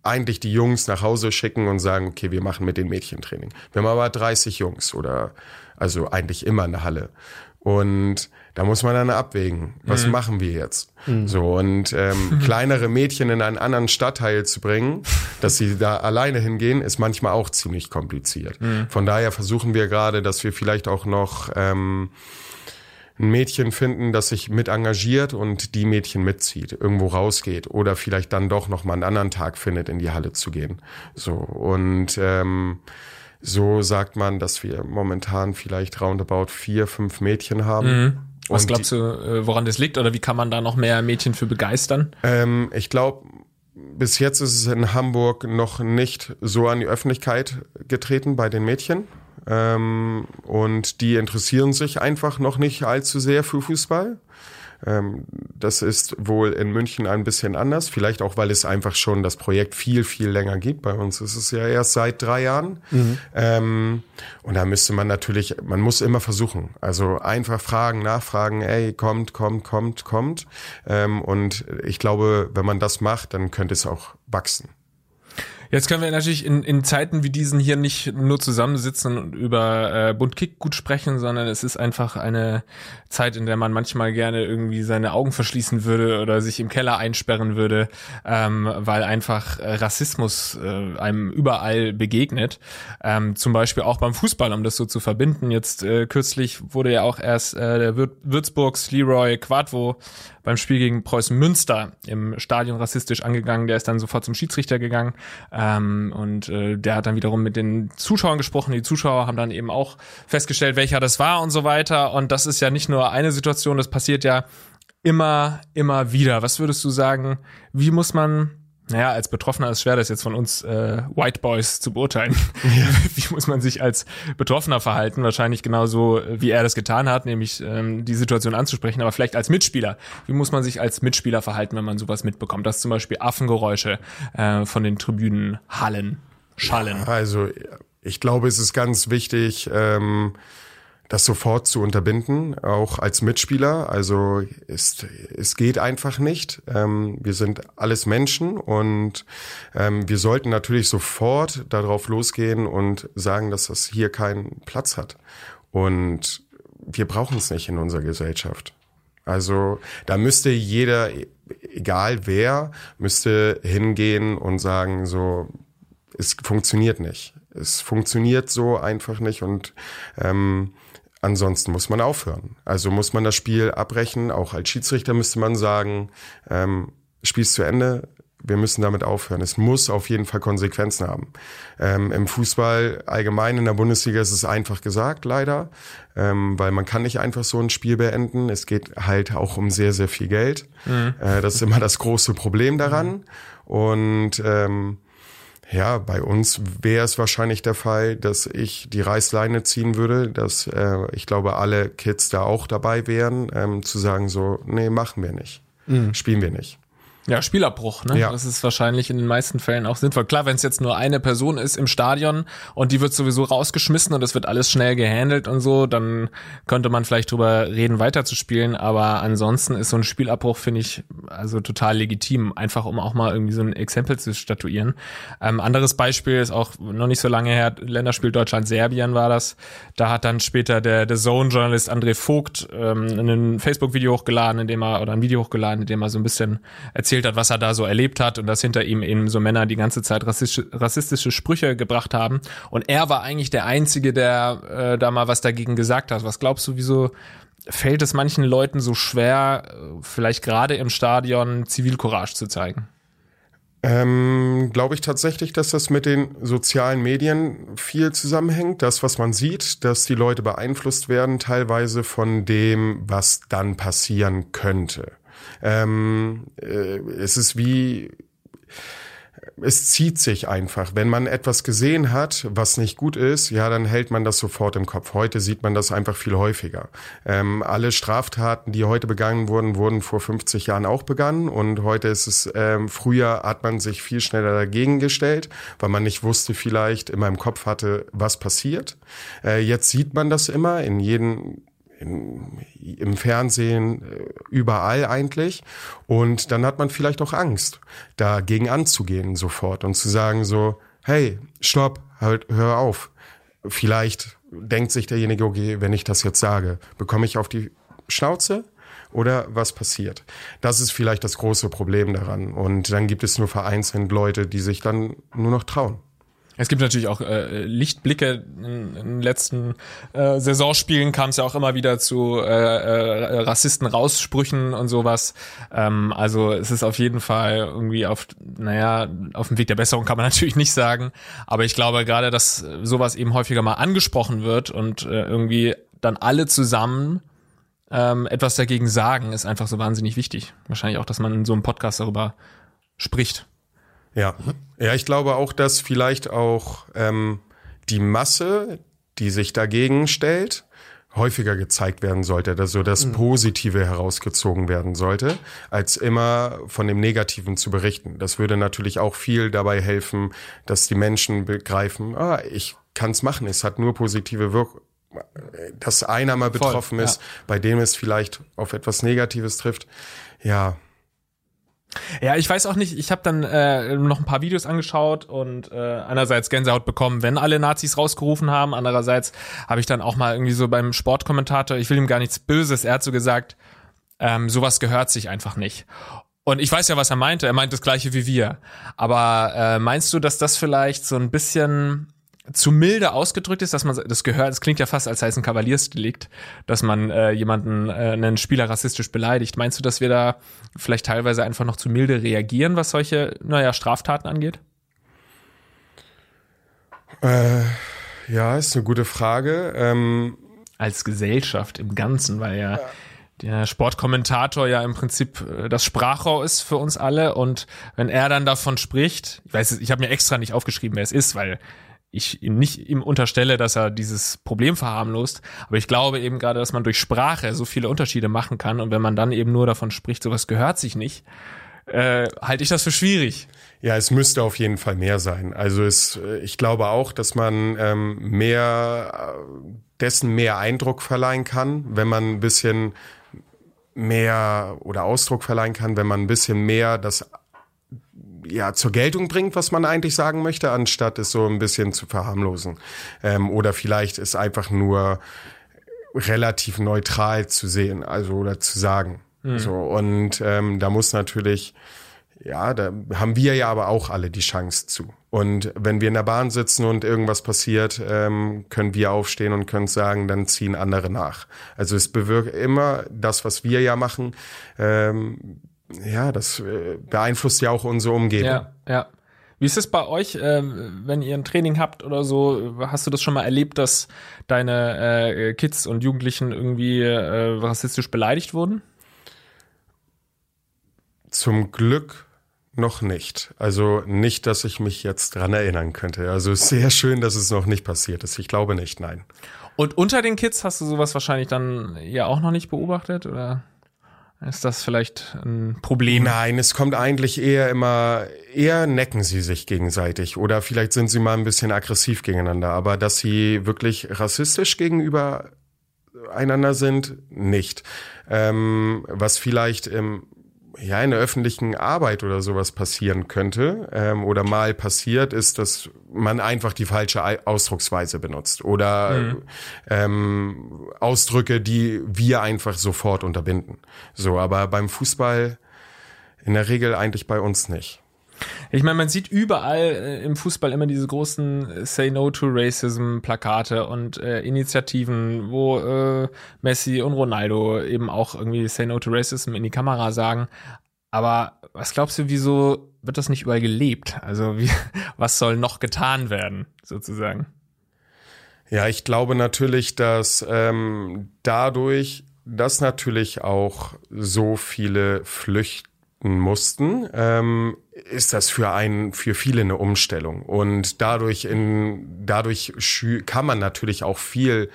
Speaker 4: eigentlich die Jungs nach Hause schicken und sagen, okay, wir machen mit den Mädchen Training. Wir haben aber 30 Jungs oder also eigentlich immer eine Halle. Und da muss man dann abwägen, was mhm. machen wir jetzt? Mhm. So und ähm, kleinere Mädchen in einen anderen Stadtteil zu bringen, dass sie da alleine hingehen, ist manchmal auch ziemlich kompliziert. Mhm. Von daher versuchen wir gerade, dass wir vielleicht auch noch ähm, ein Mädchen finden, das sich mit engagiert und die Mädchen mitzieht, irgendwo rausgeht oder vielleicht dann doch noch mal einen anderen Tag findet, in die Halle zu gehen. So und ähm, so sagt man, dass wir momentan vielleicht roundabout vier, fünf Mädchen haben.
Speaker 2: Mhm. Was und glaubst du, äh, woran das liegt oder wie kann man da noch mehr Mädchen für begeistern?
Speaker 4: Ähm, ich glaube, bis jetzt ist es in Hamburg noch nicht so an die Öffentlichkeit getreten bei den Mädchen. Ähm, und die interessieren sich einfach noch nicht allzu sehr für Fußball. Ähm, das ist wohl in München ein bisschen anders. Vielleicht auch, weil es einfach schon das Projekt viel, viel länger gibt. Bei uns ist es ja erst seit drei Jahren. Mhm. Ähm, und da müsste man natürlich, man muss immer versuchen. Also einfach fragen, nachfragen, ey, kommt, kommt, kommt, kommt. Ähm, und ich glaube, wenn man das macht, dann könnte es auch wachsen.
Speaker 2: Jetzt können wir natürlich in, in Zeiten wie diesen hier nicht nur zusammensitzen und über äh, Buntkick gut sprechen, sondern es ist einfach eine Zeit, in der man manchmal gerne irgendwie seine Augen verschließen würde oder sich im Keller einsperren würde, ähm, weil einfach äh, Rassismus äh, einem überall begegnet. Ähm, zum Beispiel auch beim Fußball, um das so zu verbinden. Jetzt äh, kürzlich wurde ja auch erst äh, der Wür Würzburgs Leroy Quadvo beim Spiel gegen Preußen Münster im Stadion rassistisch angegangen. Der ist dann sofort zum Schiedsrichter gegangen ähm, und äh, der hat dann wiederum mit den Zuschauern gesprochen. Die Zuschauer haben dann eben auch festgestellt, welcher das war und so weiter. Und das ist ja nicht nur eine Situation, das passiert ja immer, immer wieder. Was würdest du sagen, wie muss man naja, als Betroffener ist schwer, das jetzt von uns äh, White Boys zu beurteilen. Ja. Wie muss man sich als Betroffener verhalten? Wahrscheinlich genauso, wie er das getan hat, nämlich ähm, die Situation anzusprechen, aber vielleicht als Mitspieler. Wie muss man sich als Mitspieler verhalten, wenn man sowas mitbekommt? Dass zum Beispiel Affengeräusche äh, von den Tribünen hallen, schallen.
Speaker 4: Also ich glaube, es ist ganz wichtig, ähm, das sofort zu unterbinden, auch als Mitspieler. Also es, es geht einfach nicht. Ähm, wir sind alles Menschen und ähm, wir sollten natürlich sofort darauf losgehen und sagen, dass das hier keinen Platz hat. Und wir brauchen es nicht in unserer Gesellschaft. Also da müsste jeder, egal wer, müsste hingehen und sagen, so, es funktioniert nicht. Es funktioniert so einfach nicht und ähm, Ansonsten muss man aufhören. Also muss man das Spiel abbrechen. Auch als Schiedsrichter müsste man sagen, ähm, Spielst zu Ende, wir müssen damit aufhören. Es muss auf jeden Fall Konsequenzen haben. Ähm, Im Fußball allgemein in der Bundesliga ist es einfach gesagt, leider, ähm, weil man kann nicht einfach so ein Spiel beenden. Es geht halt auch um sehr, sehr viel Geld. Mhm. Äh, das ist immer das große Problem daran. Mhm. Und ähm, ja, bei uns wäre es wahrscheinlich der Fall, dass ich die Reißleine ziehen würde, dass äh, ich glaube, alle Kids da auch dabei wären, ähm, zu sagen so, nee, machen wir nicht, mhm. spielen wir nicht.
Speaker 2: Ja, Spielabbruch, ne? Ja. Das ist wahrscheinlich in den meisten Fällen auch sinnvoll. Klar, wenn es jetzt nur eine Person ist im Stadion und die wird sowieso rausgeschmissen und es wird alles schnell gehandelt und so, dann könnte man vielleicht drüber reden, weiterzuspielen. Aber ansonsten ist so ein Spielabbruch, finde ich, also total legitim, einfach um auch mal irgendwie so ein Exempel zu statuieren. Ähm, anderes Beispiel ist auch noch nicht so lange her, Länderspiel Deutschland-Serbien war das. Da hat dann später der, der Zone-Journalist André Vogt ähm, ein Facebook-Video hochgeladen, in dem er, oder ein Video hochgeladen, in dem er so ein bisschen erzählt erzählt hat, was er da so erlebt hat und dass hinter ihm eben so Männer die ganze Zeit rassistische, rassistische Sprüche gebracht haben. Und er war eigentlich der Einzige, der äh, da mal was dagegen gesagt hat. Was glaubst du, wieso fällt es manchen Leuten so schwer, äh, vielleicht gerade im Stadion Zivilcourage zu zeigen?
Speaker 4: Ähm, Glaube ich tatsächlich, dass das mit den sozialen Medien viel zusammenhängt. Das, was man sieht, dass die Leute beeinflusst werden, teilweise von dem, was dann passieren könnte. Ähm, äh, es ist wie es zieht sich einfach. Wenn man etwas gesehen hat, was nicht gut ist, ja, dann hält man das sofort im Kopf. Heute sieht man das einfach viel häufiger. Ähm, alle Straftaten, die heute begangen wurden, wurden vor 50 Jahren auch begangen und heute ist es, ähm, früher hat man sich viel schneller dagegen gestellt, weil man nicht wusste vielleicht, immer im Kopf hatte, was passiert. Äh, jetzt sieht man das immer in jedem in, im Fernsehen, äh, überall eigentlich. Und dann hat man vielleicht auch Angst, dagegen anzugehen sofort und zu sagen so, hey, stopp, halt, hör auf. Vielleicht denkt sich derjenige, okay, wenn ich das jetzt sage, bekomme ich auf die Schnauze oder was passiert? Das ist vielleicht das große Problem daran. Und dann gibt es nur vereinzelt Leute, die sich dann nur noch trauen.
Speaker 2: Es gibt natürlich auch äh, Lichtblicke. In, in den letzten äh, Saisonspielen kam es ja auch immer wieder zu äh, äh, Rassisten raussprüchen und sowas. Ähm, also es ist auf jeden Fall irgendwie auf, naja, auf dem Weg der Besserung kann man natürlich nicht sagen. Aber ich glaube gerade, dass sowas eben häufiger mal angesprochen wird und äh, irgendwie dann alle zusammen ähm, etwas dagegen sagen, ist einfach so wahnsinnig wichtig. Wahrscheinlich auch, dass man in so einem Podcast darüber spricht.
Speaker 4: Ja, ja, ich glaube auch, dass vielleicht auch ähm, die Masse, die sich dagegen stellt, häufiger gezeigt werden sollte, dass so das Positive herausgezogen werden sollte, als immer von dem Negativen zu berichten. Das würde natürlich auch viel dabei helfen, dass die Menschen begreifen, ah, ich kann es machen, es hat nur positive Wirkung. Dass einer mal betroffen ist, bei dem es vielleicht auf etwas Negatives trifft. Ja,
Speaker 2: Ja, ich weiß auch nicht, ich habe dann äh, noch ein paar Videos angeschaut und äh, einerseits Gänsehaut bekommen, wenn alle Nazis rausgerufen haben, andererseits habe ich dann auch mal irgendwie so beim Sportkommentator, ich will ihm gar nichts Böses, er hat so gesagt, ähm, sowas gehört sich einfach nicht. Und ich weiß ja, was er meinte, er meint das gleiche wie wir. Aber äh, meinst du, dass das vielleicht so ein bisschen zu milde ausgedrückt ist, dass man das gehört, es klingt ja fast, als sei es ein Kavaliersdelikt, dass man äh, jemanden, äh, einen Spieler rassistisch beleidigt. Meinst du, dass wir da vielleicht teilweise einfach noch zu milde reagieren, was solche, naja, Straftaten angeht?
Speaker 4: ja, ist eine gute Frage. Ähm,
Speaker 2: Als Gesellschaft im Ganzen, weil ja, der Sportkommentator ja im Prinzip äh, das Sprachrohr ist für uns alle und wenn er dann davon spricht, ich weiß, es- ich habe mir extra nicht aufgeschrieben, wer es ist, weil ich ihm nicht ihm unterstelle, dass er dieses Problem verharmlost, aber ich glaube eben gerade, dass man durch Sprache so viele Unterschiede machen kann und wenn man dann eben nur davon spricht, sowas gehört sich nicht, äh, halte ich das für schwierig.
Speaker 4: Ja, es müsste auf jeden Fall mehr sein. Also es, äh, ich glaube auch, dass man ähm, mehr äh, dessen mehr Eindruck verleihen kann, wenn man ein bisschen mehr oder Ausdruck verleihen kann, wenn man ein bisschen mehr das ja zur Geltung bringt, was man eigentlich sagen möchte, anstatt es so ein bisschen zu verharmlosen. Ähm, oder vielleicht ist einfach nur relativ neutral zu sehen, also oder zu sagen. So und ähm, da muss natürlich ja, da haben wir ja aber auch alle die Chance zu. Und wenn wir in der Bahn sitzen und irgendwas passiert, ähm, können wir aufstehen und können sagen, dann ziehen andere nach. Also es bewirkt immer das, was wir ja machen. Ähm, ja, das äh, beeinflusst ja auch unsere Umgebung.
Speaker 2: Ja, ja. Wie ist es bei euch, ähm, wenn ihr ein Training habt oder so? Hast du das schon mal erlebt, dass deine äh, Kids und Jugendlichen irgendwie äh, rassistisch beleidigt wurden?
Speaker 4: Zum Glück noch nicht. Also nicht, dass ich mich jetzt dran erinnern könnte. Also sehr schön, dass es noch nicht passiert ist. Ich glaube nicht, nein.
Speaker 2: Und unter den Kids hast du sowas wahrscheinlich dann ja auch noch nicht beobachtet oder ist das vielleicht ein Problem?
Speaker 4: Nein, es kommt eigentlich eher immer, eher necken sie sich gegenseitig oder vielleicht sind sie mal ein bisschen aggressiv gegeneinander, aber dass sie wirklich rassistisch gegenüber einander sind, nicht. Ähm, was vielleicht im ja, in der öffentlichen Arbeit oder sowas passieren könnte ähm, oder mal passiert, ist, dass man einfach die falsche Ei- Ausdrucksweise benutzt oder ähm, Ausdrücke, die wir einfach sofort unterbinden. So, aber beim Fußball in der Regel eigentlich bei uns nicht.
Speaker 2: Ich meine, man sieht überall äh, im Fußball immer diese großen äh, Say No to Racism Plakate und äh, Initiativen, wo äh, Messi und Ronaldo eben auch irgendwie Say No to Racism in die Kamera sagen. Aber was glaubst du, wieso wird das nicht überall gelebt? Also wie, was soll noch getan werden, sozusagen?
Speaker 4: Ja, ich glaube natürlich, dass ähm, dadurch, dass natürlich auch so viele flüchten mussten, ähm, ist das für einen, für viele eine Umstellung. Und dadurch in, dadurch kann man natürlich auch viel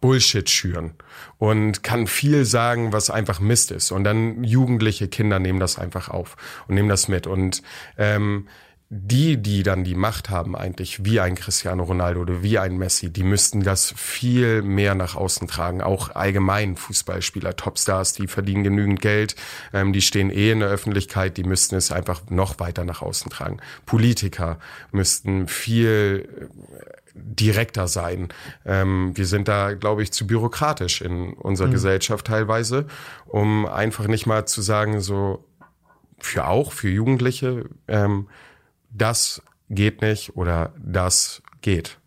Speaker 4: Bullshit schüren und kann viel sagen, was einfach Mist ist. Und dann jugendliche Kinder nehmen das einfach auf und nehmen das mit. Und ähm, die, die dann die Macht haben, eigentlich wie ein Cristiano Ronaldo oder wie ein Messi, die müssten das viel mehr nach außen tragen. Auch allgemein Fußballspieler, Topstars, die verdienen genügend Geld, ähm, die stehen eh in der Öffentlichkeit, die müssten es einfach noch weiter nach außen tragen. Politiker müssten viel direkter sein. Ähm, wir sind da, glaube ich, zu bürokratisch in unserer Gesellschaft teilweise, um einfach nicht mal zu sagen, so für auch, für Jugendliche, ähm, das geht nicht oder das geht.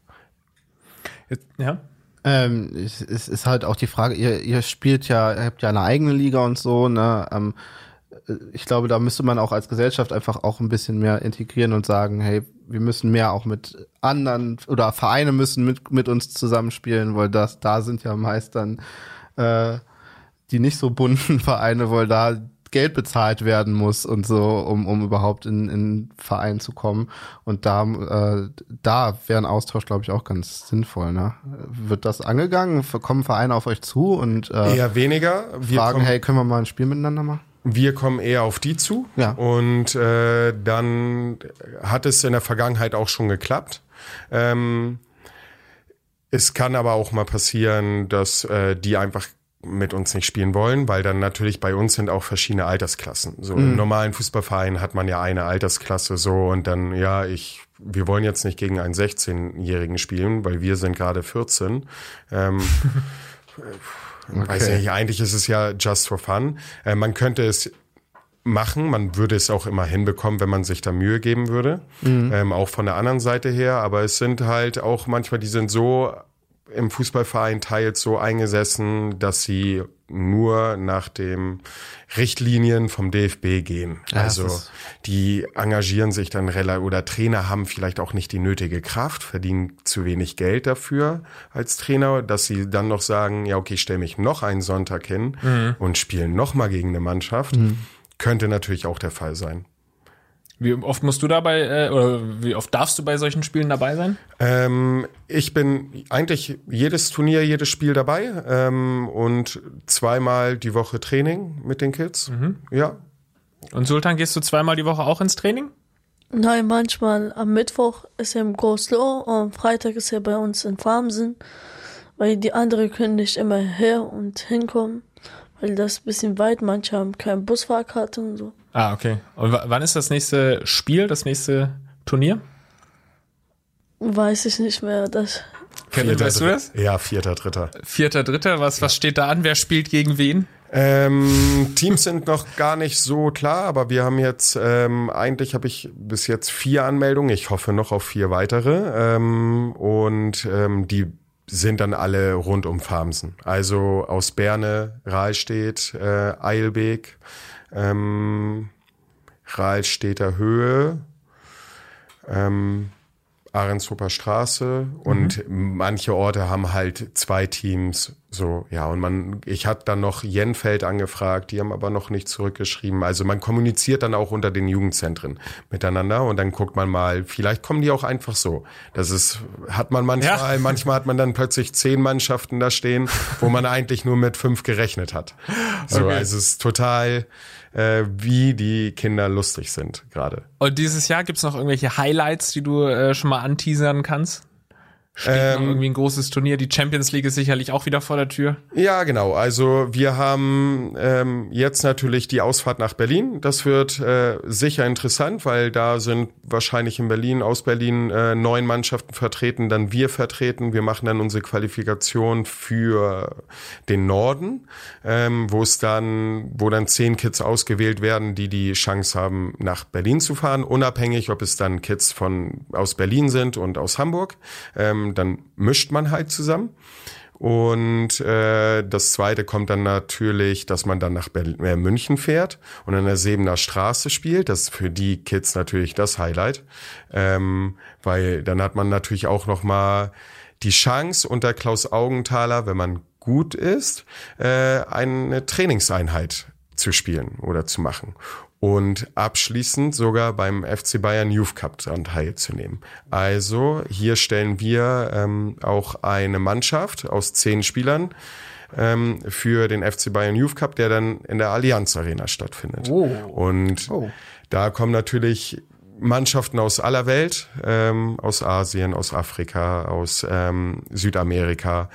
Speaker 2: Jetzt, ja.
Speaker 3: Ähm, es, es ist halt auch die Frage, ihr, ihr spielt ja, ihr habt ja eine eigene Liga und so, ne? Ähm, ich glaube, da müsste man auch als Gesellschaft einfach auch ein bisschen mehr integrieren und sagen, hey, wir müssen mehr auch mit anderen oder Vereine müssen mit, mit uns zusammenspielen, weil das, da sind ja meist dann äh, die nicht so bunten Vereine, weil da Geld bezahlt werden muss und so, um, um überhaupt in, in Verein zu kommen. Und da, äh, da wäre ein Austausch, glaube ich, auch ganz sinnvoll. Ne? Wird das angegangen? Kommen Vereine auf euch zu und äh,
Speaker 4: Eher weniger. Wir
Speaker 3: fragen,
Speaker 4: kommen,
Speaker 3: hey, können wir mal ein Spiel miteinander machen?
Speaker 4: wir kommen eher auf die zu.
Speaker 3: Ja.
Speaker 4: Und äh, dann hat es in der Vergangenheit auch schon geklappt. Ähm, es kann aber auch mal passieren, dass äh, die einfach mit uns nicht spielen wollen, weil dann natürlich bei uns sind auch verschiedene Altersklassen. So im normalen Fußballverein hat man ja eine Altersklasse so und dann ja, ich wir wollen jetzt nicht gegen einen 16-jährigen spielen, weil wir sind gerade 14. Ähm, Weiß nicht, eigentlich ist es ja just for fun. Äh, man könnte es machen, man würde es auch immer hinbekommen, wenn man sich da Mühe geben würde, ähm, auch von der anderen Seite her. Aber es sind halt auch manchmal, die sind so im Fußballverein teils so eingesessen, dass sie nur nach den Richtlinien vom DFB gehen.
Speaker 3: Ja,
Speaker 4: also
Speaker 3: das ist-
Speaker 4: die engagieren sich dann relativ oder Trainer haben vielleicht auch nicht die nötige Kraft, verdienen zu wenig Geld dafür als Trainer, dass sie dann noch sagen, ja okay, ich stelle mich noch einen Sonntag hin und spiele noch mal gegen eine Mannschaft. Könnte natürlich auch der Fall sein.
Speaker 2: Wie oft musst du dabei, äh, oder wie oft darfst du bei solchen Spielen dabei sein?
Speaker 4: Ähm, ich bin eigentlich jedes Turnier, jedes Spiel dabei ähm, und zweimal die Woche Training mit den Kids. Ja,
Speaker 2: Und Sultan, gehst du zweimal die Woche auch ins Training?
Speaker 5: Nein, manchmal am Mittwoch ist er im Großloh und am Freitag ist er bei uns in Farmsen, weil die anderen können nicht immer her und hinkommen, weil das ist ein bisschen weit, manche haben keine Busfahrkarte und so.
Speaker 2: Ah, okay. Und wann ist das nächste Spiel, das nächste Turnier?
Speaker 5: Weiß ich nicht mehr, das
Speaker 2: Kevin, weißt du das?
Speaker 4: Ja, vierter, dritter.
Speaker 2: Vierter, dritter, was, was steht da an? Wer spielt gegen wen?
Speaker 4: Ähm, Teams sind noch gar nicht so klar, aber wir haben jetzt, ähm, eigentlich habe ich bis jetzt vier Anmeldungen. Ich hoffe noch auf vier weitere. Ähm, und ähm, die sind dann alle rund um Farmsen. Also aus Berne, Rahlstedt, äh, Eilbeek, ähm, Rahlstedter Höhe, ähm, Ahrenshofer Straße und manche Orte haben halt zwei Teams so ja und man ich hatte dann noch Jenfeld angefragt die haben aber noch nicht zurückgeschrieben also man kommuniziert dann auch unter den Jugendzentren miteinander und dann guckt man mal vielleicht kommen die auch einfach so das ist hat man manchmal
Speaker 2: Ja.
Speaker 4: manchmal hat man dann plötzlich zehn Mannschaften da stehen wo man eigentlich nur mit fünf gerechnet hat so
Speaker 2: Okay.
Speaker 4: also es ist total äh, wie die Kinder lustig sind gerade
Speaker 2: Und dieses Jahr gibt's noch irgendwelche Highlights, die du äh, schon mal anteasern kannst? Noch
Speaker 4: Ähm,
Speaker 2: irgendwie ein großes Turnier. Die Champions League ist sicherlich auch wieder vor der Tür.
Speaker 4: Ja, genau. Also wir haben ähm, jetzt natürlich die Ausfahrt nach Berlin. Das wird äh, sicher interessant, weil da sind wahrscheinlich in Berlin, aus Berlin äh, neun Mannschaften vertreten, dann wir vertreten. Wir machen dann unsere Qualifikation für den Norden, ähm, wo es dann, wo dann zehn Kids ausgewählt werden, die die Chance haben, nach Berlin zu fahren, unabhängig, ob es dann Kids von aus Berlin sind und aus Hamburg. Ähm, dann mischt man halt zusammen. Und äh, das zweite kommt dann natürlich, dass man dann nach Berlin, äh, München fährt und an der Sebener Straße spielt. Das ist für die Kids natürlich das Highlight, ähm, weil dann hat man natürlich auch noch mal die Chance unter Klaus Augenthaler, wenn man gut ist, äh, eine Trainingseinheit zu spielen oder zu machen und abschließend sogar beim FC Bayern Youth Cup daran teilzunehmen. Also hier stellen wir ähm, auch eine Mannschaft aus zehn Spielern ähm, für den FC Bayern Youth Cup, der dann in der Allianz Arena stattfindet. Und da kommen natürlich Mannschaften aus aller Welt, ähm, aus Asien, aus Afrika, aus ähm, Südamerika.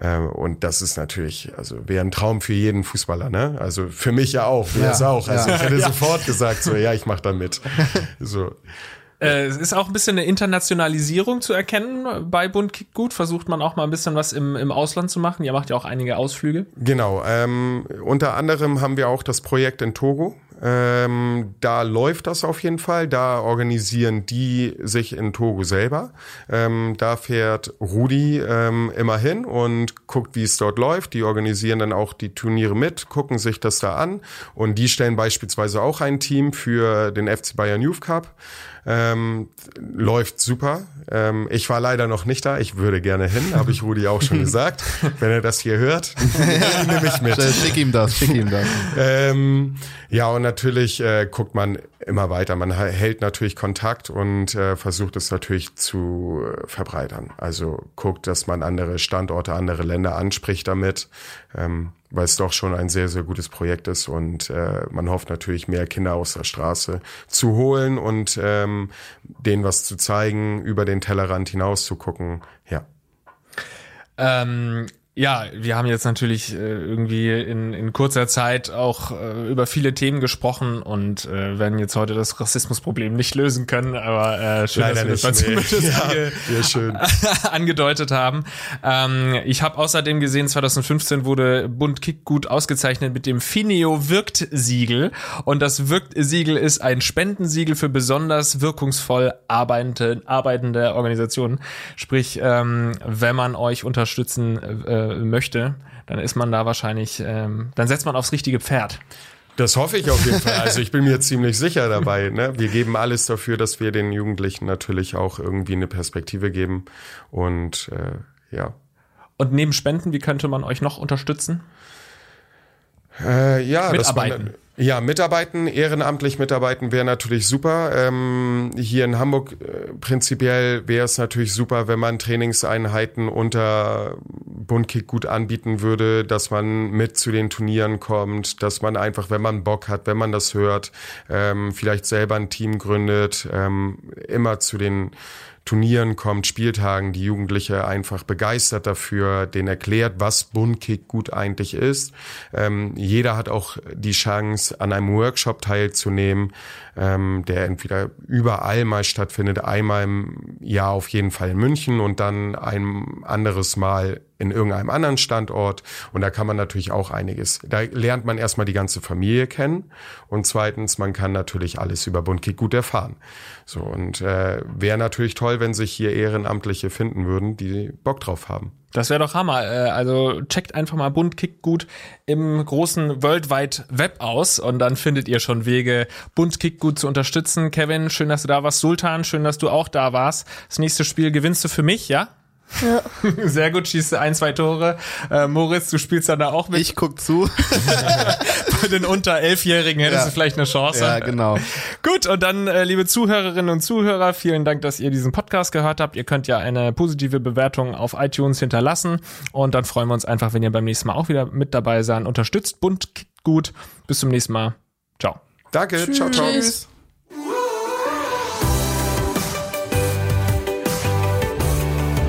Speaker 4: Äh, und das ist natürlich, also wäre ein Traum für jeden Fußballer, ne? Also für mich ja auch, es
Speaker 3: Ja,
Speaker 4: auch. Also
Speaker 3: ja.
Speaker 4: ich hätte sofort gesagt, so ja, ich mach da mit. So.
Speaker 2: Äh, es ist auch ein bisschen eine Internationalisierung zu erkennen bei Bund Kickt Gut. Versucht man auch mal ein bisschen was im, im Ausland zu machen. Ihr macht ja auch einige Ausflüge.
Speaker 4: Genau. Ähm, unter anderem haben wir auch das Projekt in Togo. Ähm, da läuft das auf jeden Fall. Da organisieren die sich in Togo selber. Ähm, da fährt Rudi ähm, immer hin und guckt, wie es dort läuft. Die organisieren dann auch die Turniere mit, gucken sich das da an. Und die stellen beispielsweise auch ein Team für den FC Bayern Youth Cup. Ähm, läuft super. Ähm, ich war leider noch nicht da. Ich würde gerne hin, habe ich Rudi auch schon gesagt. Wenn er das hier hört, nehme ich mit.
Speaker 3: Schick ihm das, schick ihm das.
Speaker 4: Ähm, ja, und natürlich äh, guckt man immer weiter. Man hält natürlich Kontakt und äh, versucht es natürlich zu äh, verbreitern. Also guckt, dass man andere Standorte, andere Länder anspricht damit. Ähm, weil es doch schon ein sehr, sehr gutes Projekt ist und äh, man hofft natürlich mehr Kinder aus der Straße zu holen und ähm, denen was zu zeigen, über den Tellerrand hinaus zu gucken. Ja.
Speaker 2: Ähm, ja, wir haben jetzt natürlich äh, irgendwie in, in kurzer Zeit auch äh, über viele Themen gesprochen und äh, werden jetzt heute das Rassismusproblem nicht lösen können, aber äh, schön,
Speaker 4: Leider
Speaker 2: dass wir das
Speaker 4: nicht, nee. Ja, ja, schön.
Speaker 2: angedeutet haben. Ähm, ich habe außerdem gesehen, 2015 wurde Bund Kickgut ausgezeichnet mit dem Fineo Wirkt Siegel und das Wirkt Siegel ist ein Spendensiegel für besonders wirkungsvoll arbeitende, arbeitende Organisationen. Sprich, ähm, wenn man euch unterstützen äh, möchte, dann ist man da wahrscheinlich, ähm, dann setzt man aufs richtige Pferd.
Speaker 4: Das hoffe ich auf jeden Fall. Also ich bin mir ziemlich sicher dabei. Ne? Wir geben alles dafür, dass wir den Jugendlichen natürlich auch irgendwie eine Perspektive geben. Und äh, ja.
Speaker 2: Und neben Spenden, wie könnte man euch noch unterstützen?
Speaker 4: Äh, ja,
Speaker 2: Mitarbeiten.
Speaker 4: Dass man, ja, mitarbeiten, ehrenamtlich mitarbeiten wäre natürlich super. Ähm, hier in Hamburg äh, prinzipiell wäre es natürlich super, wenn man Trainingseinheiten unter Bundkick gut anbieten würde, dass man mit zu den Turnieren kommt, dass man einfach, wenn man Bock hat, wenn man das hört, ähm, vielleicht selber ein Team gründet, ähm, immer zu den Turnieren kommt, Spieltagen, die Jugendliche einfach begeistert dafür, denen erklärt, was Bundkick gut eigentlich ist. Ähm, jeder hat auch die Chance, an einem Workshop teilzunehmen, ähm, der entweder überall mal stattfindet, einmal im Jahr auf jeden Fall in München und dann ein anderes Mal in irgendeinem anderen Standort. Und da kann man natürlich auch einiges. Da lernt man erstmal die ganze Familie kennen und zweitens, man kann natürlich alles über Bundkick gut erfahren. So und äh, wäre natürlich toll, wenn sich hier Ehrenamtliche finden würden, die Bock drauf haben.
Speaker 2: Das wäre doch Hammer. Äh, Also checkt einfach mal Bund Kick gut im großen Worldwide Web aus und dann findet ihr schon Wege, Bund Kick gut zu unterstützen. Kevin, schön, dass du da warst. Sultan, schön, dass du auch da warst. Das nächste Spiel gewinnst du für mich, ja?
Speaker 5: Ja.
Speaker 2: Sehr gut, schießt ein, zwei Tore. Äh, Moritz, du spielst dann da auch mit.
Speaker 3: Ich guck zu.
Speaker 2: Bei den unter Elfjährigen hättest
Speaker 3: Ja.
Speaker 2: du vielleicht eine Chance.
Speaker 3: ja, genau.
Speaker 2: Gut, und dann, äh, liebe Zuhörerinnen und Zuhörer, vielen Dank, dass ihr diesen Podcast gehört habt. Ihr könnt ja eine positive Bewertung auf iTunes hinterlassen. Und dann freuen wir uns einfach, wenn ihr beim nächsten Mal auch wieder mit dabei seid. Unterstützt bunt gut. Bis zum nächsten Mal. Ciao.
Speaker 4: Danke, ciao, ciao.
Speaker 5: Tschüss.